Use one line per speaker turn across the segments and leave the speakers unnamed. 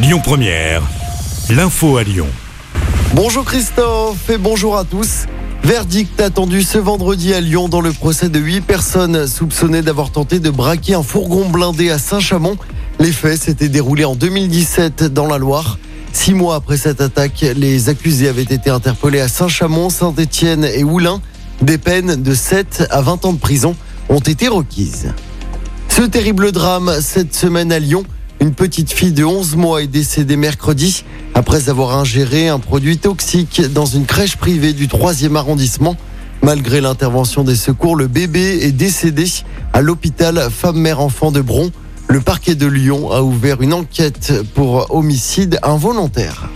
Lyon Première, l'info à Lyon.
Bonjour Christophe et bonjour à tous. Verdict attendu ce vendredi à Lyon dans le procès de 8 personnes soupçonnées d'avoir tenté de braquer un fourgon blindé à Saint-Chamond. Les faits s'étaient déroulés en 2017 dans la Loire. Six mois après cette attaque, les accusés avaient été interpellés à Saint-Chamond, Saint-Étienne et Oulin. Des peines de 7 à 20 ans de prison ont été requises. Ce terrible drame cette semaine à Lyon. Une petite fille de 11 mois est décédée mercredi après avoir ingéré un produit toxique dans une crèche privée du 3e arrondissement. Malgré l'intervention des secours, le bébé est décédé à l'hôpital femme-mère-enfant de Bron. Le parquet de Lyon a ouvert une enquête pour homicide involontaire.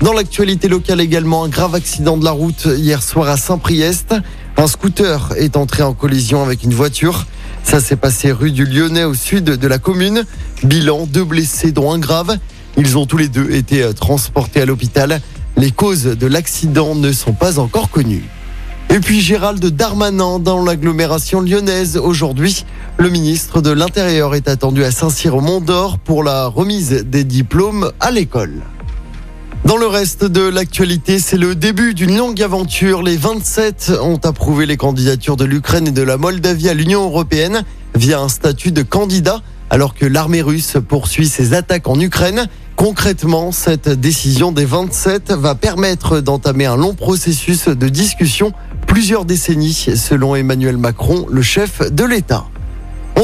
Dans l'actualité locale également, un grave accident de la route hier soir à Saint-Priest. Un scooter est entré en collision avec une voiture. Ça s'est passé rue du Lyonnais au sud de la commune. Bilan, deux blessés dont un grave. Ils ont tous les deux été euh, transportés à l'hôpital. Les causes de l'accident ne sont pas encore connues. Et puis Gérald Darmanin dans l'agglomération lyonnaise aujourd'hui. Le ministre de l'Intérieur est attendu à Saint-Cyr au Mont-d'Or pour la remise des diplômes à l'école. Dans le reste de l'actualité, c'est le début d'une longue aventure. Les 27 ont approuvé les candidatures de l'Ukraine et de la Moldavie à l'Union européenne via un statut de candidat, alors que l'armée russe poursuit ses attaques en Ukraine. Concrètement, cette décision des 27 va permettre d'entamer un long processus de discussion, plusieurs décennies, selon Emmanuel Macron, le chef de l'État.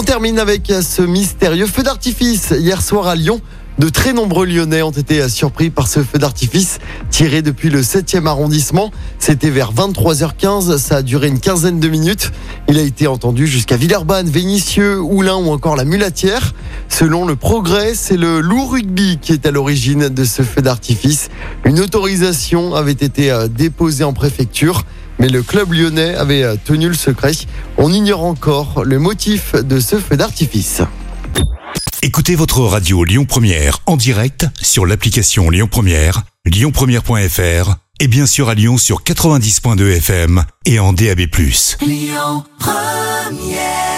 On termine avec ce mystérieux feu d'artifice hier soir à Lyon. De très nombreux Lyonnais ont été surpris par ce feu d'artifice tiré depuis le 7e arrondissement. C'était vers 23h15, ça a duré une quinzaine de minutes. Il a été entendu jusqu'à Villeurbanne, Vénissieux, Oulin ou encore la Mulatière. Selon le progrès, c'est le loup rugby qui est à l'origine de ce feu d'artifice. Une autorisation avait été euh, déposée en préfecture. Mais le club lyonnais avait euh, tenu le secret. On ignore encore le motif de ce feu d'artifice.
Écoutez votre radio Lyon Première en direct sur l'application Lyon Première, lyonpremière.fr et bien sûr à Lyon sur 90.2 FM et en DAB+.
Lyon Première